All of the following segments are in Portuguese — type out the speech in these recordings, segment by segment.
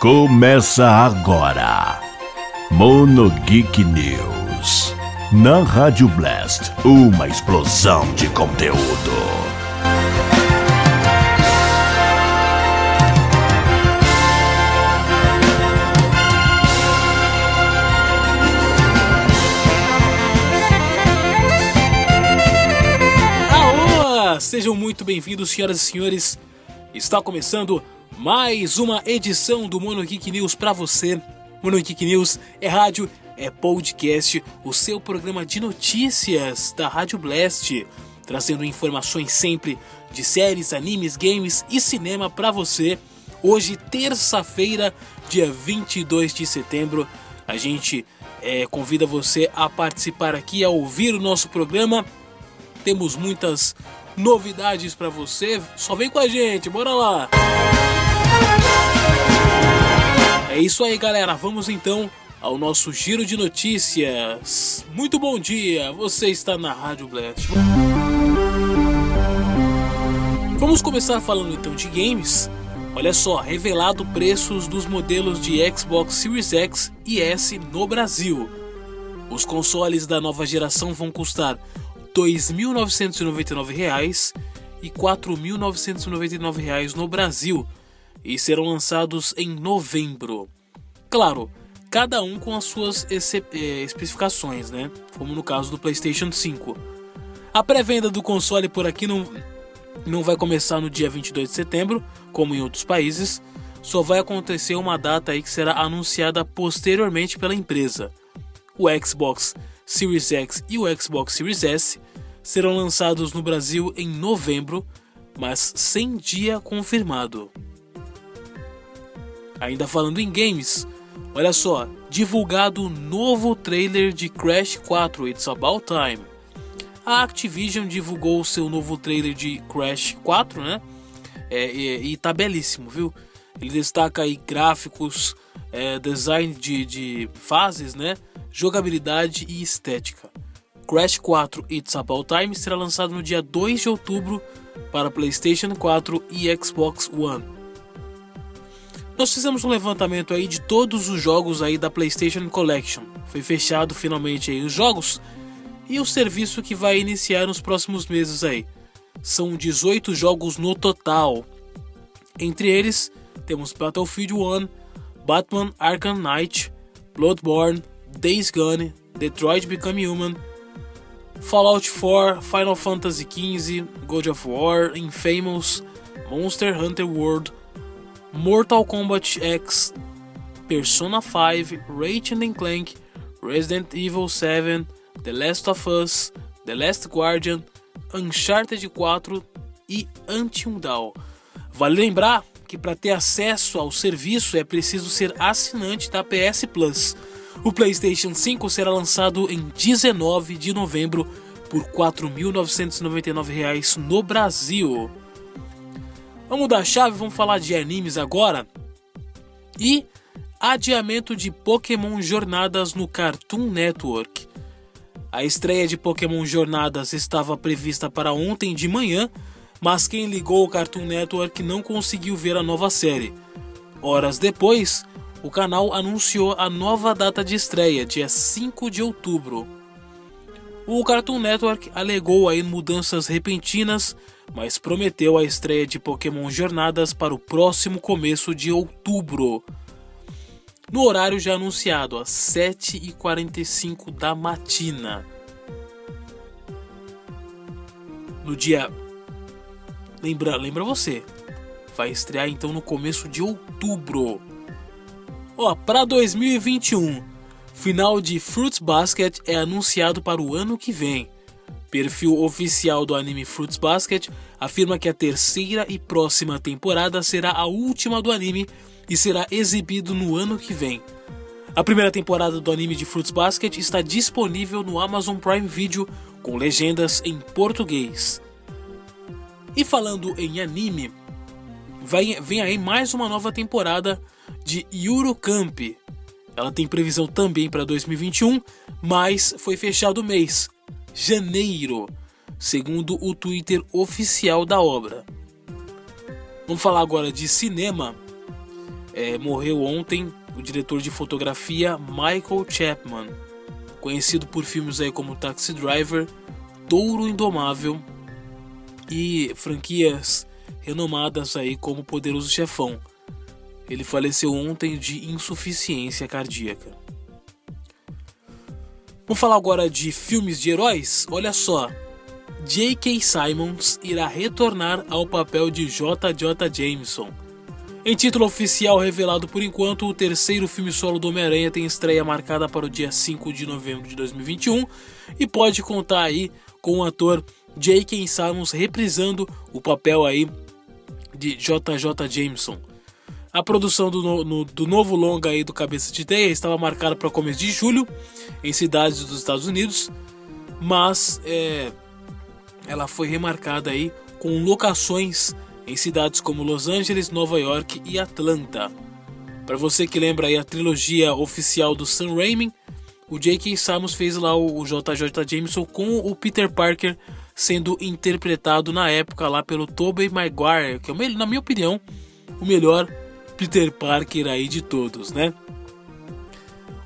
Começa agora. Mono Geek News. Na Rádio Blast, uma explosão de conteúdo. Aoa! Sejam muito bem-vindos, senhoras e senhores. Está começando mais uma edição do Mono Geek News para você. Mono Geek News é rádio, é podcast, o seu programa de notícias da Rádio Blast, trazendo informações sempre de séries, animes, games e cinema para você. Hoje, terça-feira, dia 22 de setembro, a gente é, convida você a participar aqui, a ouvir o nosso programa. Temos muitas novidades para você. Só vem com a gente, bora lá! É isso aí, galera. Vamos então ao nosso giro de notícias. Muito bom dia, você está na Rádio Blast. Vamos começar falando então de games. Olha só, revelado preços dos modelos de Xbox Series X e S no Brasil. Os consoles da nova geração vão custar R$ 2.999 e R$ 4.999 no Brasil e serão lançados em novembro. Claro, cada um com as suas eh, especificações, né? Como no caso do PlayStation 5. A pré-venda do console por aqui não, não vai começar no dia 22 de setembro, como em outros países. Só vai acontecer uma data aí que será anunciada posteriormente pela empresa. O Xbox Series X e o Xbox Series S serão lançados no Brasil em novembro, mas sem dia confirmado. Ainda falando em games, olha só, divulgado o novo trailer de Crash 4 It's About Time. A Activision divulgou o seu novo trailer de Crash 4, né? É, e, e tá belíssimo, viu? Ele destaca aí gráficos, é, design de, de fases, né? Jogabilidade e estética. Crash 4 It's About Time será lançado no dia 2 de outubro para PlayStation 4 e Xbox One. Nós fizemos um levantamento aí de todos os jogos aí da PlayStation Collection. Foi fechado finalmente aí os jogos e o serviço que vai iniciar nos próximos meses aí. São 18 jogos no total. Entre eles, temos Battlefield 1, Batman Arkham Knight, Bloodborne, Days Gone, Detroit Become Human, Fallout 4, Final Fantasy XV, God of War, Infamous, Monster Hunter World, Mortal Kombat X, Persona 5, Ratchet Clank, Resident Evil 7, The Last of Us, The Last Guardian, Uncharted 4 e Until Dawn. Vale lembrar que para ter acesso ao serviço é preciso ser assinante da PS Plus. O PlayStation 5 será lançado em 19 de novembro por R$ 4.999 no Brasil. Vamos mudar a chave, vamos falar de animes agora. E adiamento de Pokémon Jornadas no Cartoon Network. A estreia de Pokémon Jornadas estava prevista para ontem de manhã, mas quem ligou o Cartoon Network não conseguiu ver a nova série. Horas depois, o canal anunciou a nova data de estreia, dia 5 de outubro. O Cartoon Network alegou aí mudanças repentinas mas prometeu a estreia de Pokémon Jornadas para o próximo começo de outubro. No horário já anunciado, às 7h45 da matina. No dia. Lembra, lembra você? Vai estrear então no começo de outubro. Ó, para 2021, final de Fruits Basket é anunciado para o ano que vem. Perfil oficial do anime Fruits Basket afirma que a terceira e próxima temporada será a última do anime e será exibido no ano que vem. A primeira temporada do anime de Fruits Basket está disponível no Amazon Prime Video com legendas em português. E falando em anime, vem aí mais uma nova temporada de Yuru Camp. Ela tem previsão também para 2021, mas foi fechado o mês, janeiro, segundo o Twitter oficial da obra. Vamos falar agora de cinema. é, morreu ontem o diretor de fotografia Michael Chapman, conhecido por filmes aí como Taxi Driver, Touro Indomável e franquias renomadas aí como Poderoso Chefão. Ele faleceu ontem de insuficiência cardíaca. Vamos falar agora de filmes de heróis? Olha só, J.K. Simons irá retornar ao papel de J.J. Jameson. Em título oficial revelado por enquanto, o terceiro filme solo do Homem-Aranha tem estreia marcada para o dia 5 de novembro de 2021 e pode contar aí com o ator J.K. Simons reprisando o papel aí de J.J. Jameson. A produção do, no, do novo longa aí do Cabeça de Teia estava marcada para começo de julho em cidades dos Estados Unidos, mas é, ela foi remarcada aí com locações em cidades como Los Angeles, Nova York e Atlanta. Para você que lembra aí a trilogia oficial do Sam Raimi, o J.K. Simons fez lá o JJ Jameson com o Peter Parker sendo interpretado na época lá pelo Tobey Maguire, que é, na minha opinião, o melhor Peter Parker aí de todos, né?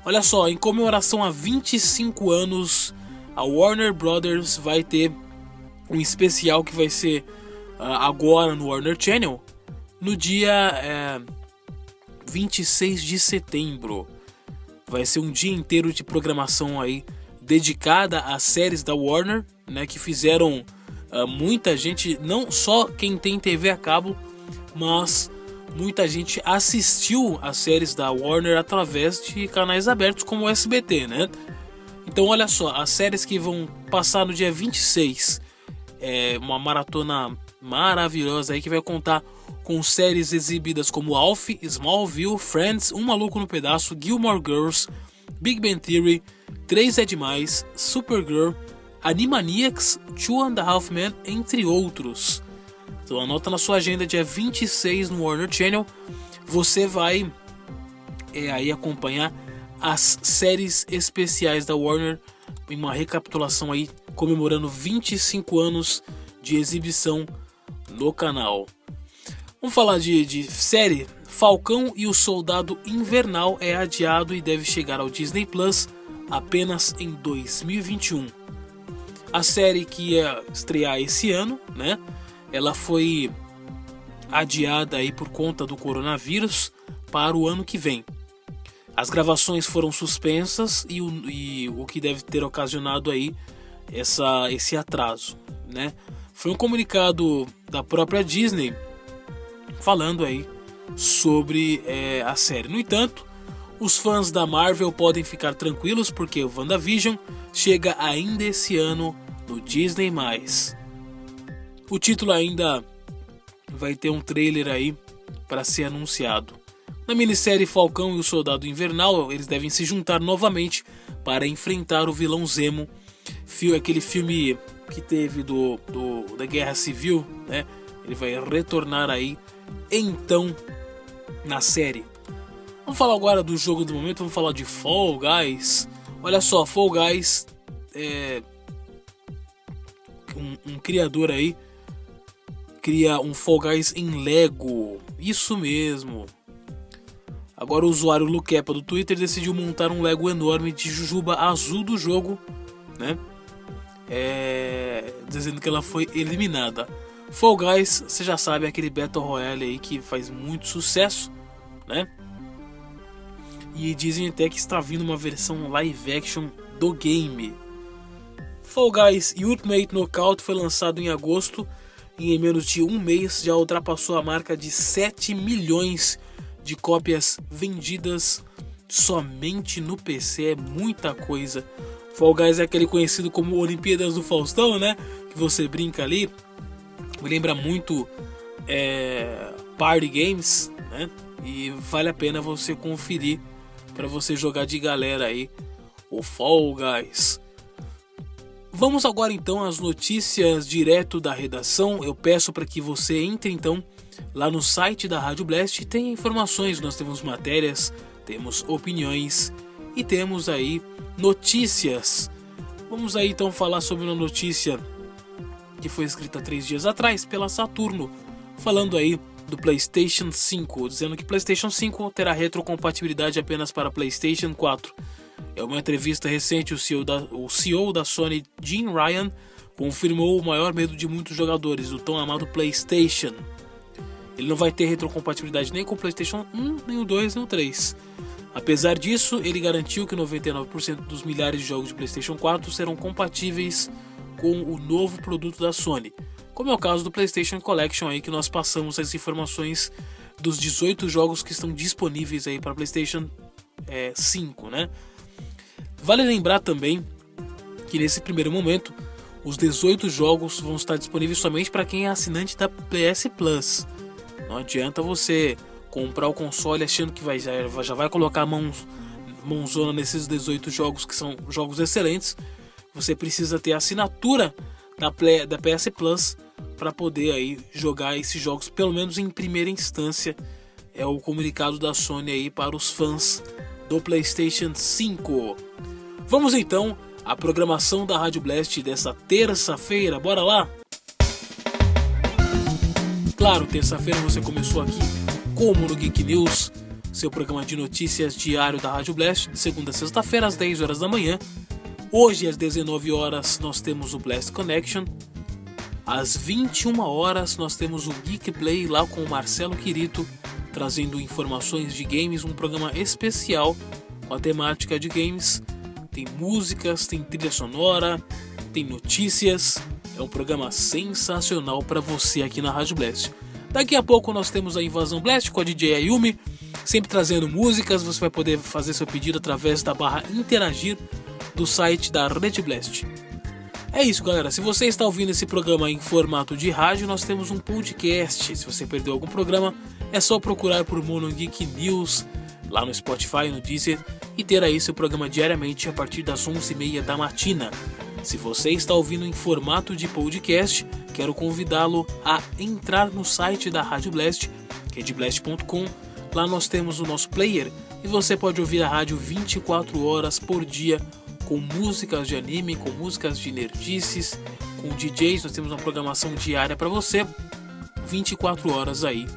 Olha só, em comemoração a 25 anos, a Warner Brothers vai ter um especial que vai ser uh, agora no Warner Channel no dia é, 26 de setembro. Vai ser um dia inteiro de programação aí dedicada às séries da Warner, né, que fizeram uh, muita gente, não só quem tem TV a cabo, mas muita gente assistiu as séries da Warner através de canais abertos como o SBT, né? Então olha só, as séries que vão passar no dia 26 é uma maratona maravilhosa aí que vai contar com séries exibidas como Alf, Smallville, Friends, Um Maluco no Pedaço, Gilmore Girls, Big Bang Theory, 3 é Demais, Supergirl, Animaniacs, Two and a Half Men, entre outros. Então anota na sua agenda dia 26 no Warner Channel. Você vai é, aí acompanhar as séries especiais da Warner em uma recapitulação aí comemorando 25 anos de exibição no canal. Vamos falar de, de série. Falcão e o Soldado Invernal é adiado e deve chegar ao Disney Plus apenas em 2021. A série que ia estrear esse ano, né? Ela foi adiada aí por conta do coronavírus para o ano que vem. As gravações foram suspensas e o, e o que deve ter ocasionado aí essa, esse atraso, né? Foi um comunicado da própria Disney falando aí sobre é, a série. No entanto, os fãs da Marvel podem ficar tranquilos porque o WandaVision chega ainda esse ano no Disney+. O título ainda vai ter um trailer aí para ser anunciado. Na minissérie Falcão e o Soldado Invernal, eles devem se juntar novamente para enfrentar o vilão Zemo aquele filme que teve do, do, da Guerra Civil, né? Ele vai retornar aí então na série. Vamos falar agora do jogo do momento, vamos falar de Fall Guys. Olha só, Fall Guys é um, um criador aí cria um Fall Guys em Lego. Isso mesmo. Agora o usuário Lukepa do Twitter decidiu montar um Lego enorme de Jujuba azul do jogo, né? é, dizendo que ela foi eliminada. Fall Guys, você já sabe, é aquele Battle Royale aí que faz muito sucesso, né? E dizem até que está vindo uma versão live action do game. Fall Guys Ultimate Knockout foi lançado em agosto em menos de um mês já ultrapassou a marca de 7 milhões de cópias vendidas somente no PC. É muita coisa. Fall Guys é aquele conhecido como Olimpíadas do Faustão, né? Que você brinca ali. Me lembra muito é, Party Games, né? E vale a pena você conferir para você jogar de galera aí o Fall Guys. Vamos agora então às notícias direto da redação. Eu peço para que você entre então lá no site da Rádio Blast tenha informações. Nós temos matérias, temos opiniões e temos aí notícias. Vamos aí então falar sobre uma notícia que foi escrita três dias atrás pela Saturno, falando aí do PlayStation 5, dizendo que PlayStation 5 terá retrocompatibilidade apenas para PlayStation 4. É uma entrevista recente, o CEO da, o CEO da Sony, Jim Ryan, confirmou o maior medo de muitos jogadores, o tão amado PlayStation. Ele não vai ter retrocompatibilidade nem com o PlayStation 1, nem o 2, nem o 3. Apesar disso, ele garantiu que 99% dos milhares de jogos de PlayStation 4 serão compatíveis com o novo produto da Sony, como é o caso do PlayStation Collection aí que nós passamos as informações dos 18 jogos que estão disponíveis aí para PlayStation é, 5, né? Vale lembrar também que nesse primeiro momento os 18 jogos vão estar disponíveis somente para quem é assinante da PS Plus. Não adianta você comprar o console achando que vai, já vai colocar a mão, mãozona nesses 18 jogos que são jogos excelentes. Você precisa ter a assinatura da, Play, da PS Plus para poder aí jogar esses jogos, pelo menos em primeira instância. É o comunicado da Sony aí para os fãs do PlayStation 5. Vamos então à programação da Rádio Blast dessa terça-feira. Bora lá? Claro, terça-feira você começou aqui como no Geek News, seu programa de notícias diário da Rádio Blast, de segunda a sexta-feira às 10 horas da manhã. Hoje às 19 horas nós temos o Blast Connection. Às 21 horas nós temos o Geek Play lá com o Marcelo Quirito, trazendo informações de games, um programa especial com a temática de games. Tem músicas, tem trilha sonora, tem notícias é um programa sensacional para você aqui na Rádio Blast. Daqui a pouco nós temos a Invasão Blast com a DJ Ayumi, sempre trazendo músicas. Você vai poder fazer seu pedido através da barra interagir do site da Rede Blast. É isso, galera. Se você está ouvindo esse programa em formato de rádio, nós temos um podcast. Se você perdeu algum programa, é só procurar por Mono Geek News lá no Spotify, no Deezer e ter aí seu programa diariamente a partir das 11h30 da matina. Se você está ouvindo em formato de podcast, quero convidá-lo a entrar no site da Rádio Blast, que é. Lá nós temos o nosso player e você pode ouvir a rádio 24 horas por dia com músicas de anime, com músicas de nerdices, com DJs. Nós temos uma programação diária para você, 24 horas aí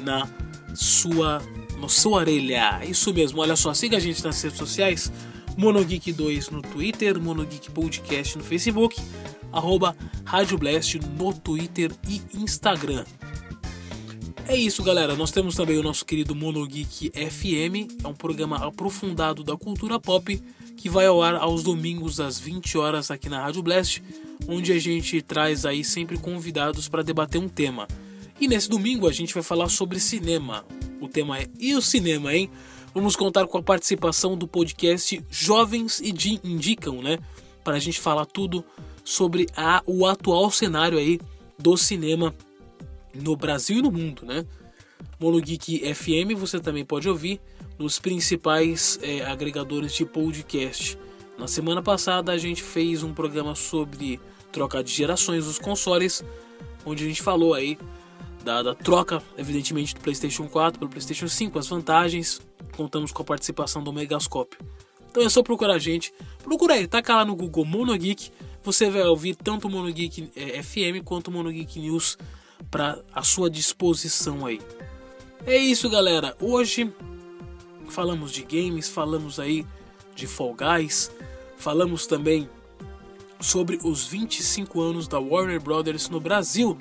na sua na sua orelha. Isso mesmo, olha só, siga a gente nas redes sociais Monogeek2 no Twitter, Monogeek Podcast no Facebook, arroba Rádio Blast no Twitter e Instagram. É isso, galera. Nós temos também o nosso querido Monogeek FM, é um programa aprofundado da cultura pop que vai ao ar aos domingos às 20 horas aqui na Rádio Blast, onde a gente traz aí sempre convidados para debater um tema. E nesse domingo a gente vai falar sobre cinema. O tema é E o cinema, hein? Vamos contar com a participação do podcast Jovens e Indicam, né? Para a gente falar tudo sobre a, o atual cenário aí do cinema no Brasil e no mundo, né? Monogeek FM você também pode ouvir nos principais é, agregadores de podcast. Na semana passada a gente fez um programa sobre troca de gerações dos consoles, onde a gente falou aí da, da troca, evidentemente, do PlayStation 4 pelo PlayStation 5, as vantagens. Contamos com a participação do Megascope. Então é só procurar a gente. Procura aí, taca lá no Google Monogeek. Você vai ouvir tanto o Monogeek é, FM quanto o Monogeek News para a sua disposição aí. É isso, galera. Hoje falamos de games, falamos aí de Fall Guys, falamos também sobre os 25 anos da Warner Brothers no Brasil.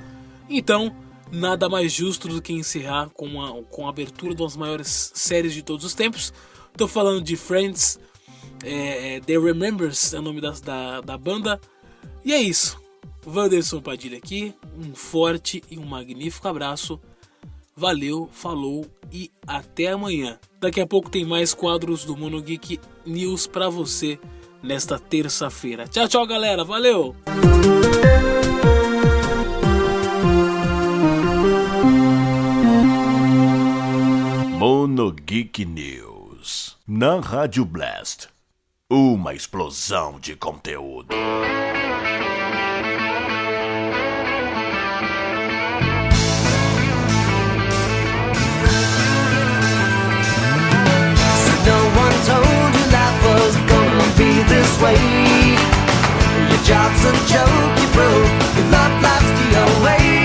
Então, nada mais justo do que encerrar com a, com a abertura de uma das maiores séries de todos os tempos. Estou falando de Friends, é, é, The Remembers é o nome da, da, da banda. E é isso. Wanderson Padilha aqui, um forte e um magnífico abraço. Valeu, falou e até amanhã. Daqui a pouco tem mais quadros do Mono Geek News para você nesta terça-feira. Tchau, tchau, galera. Valeu! Mono Geek News. Na Rádio Blast. Uma explosão de conteúdo. this way. Your job's a joke, you broke. Your love life's the away.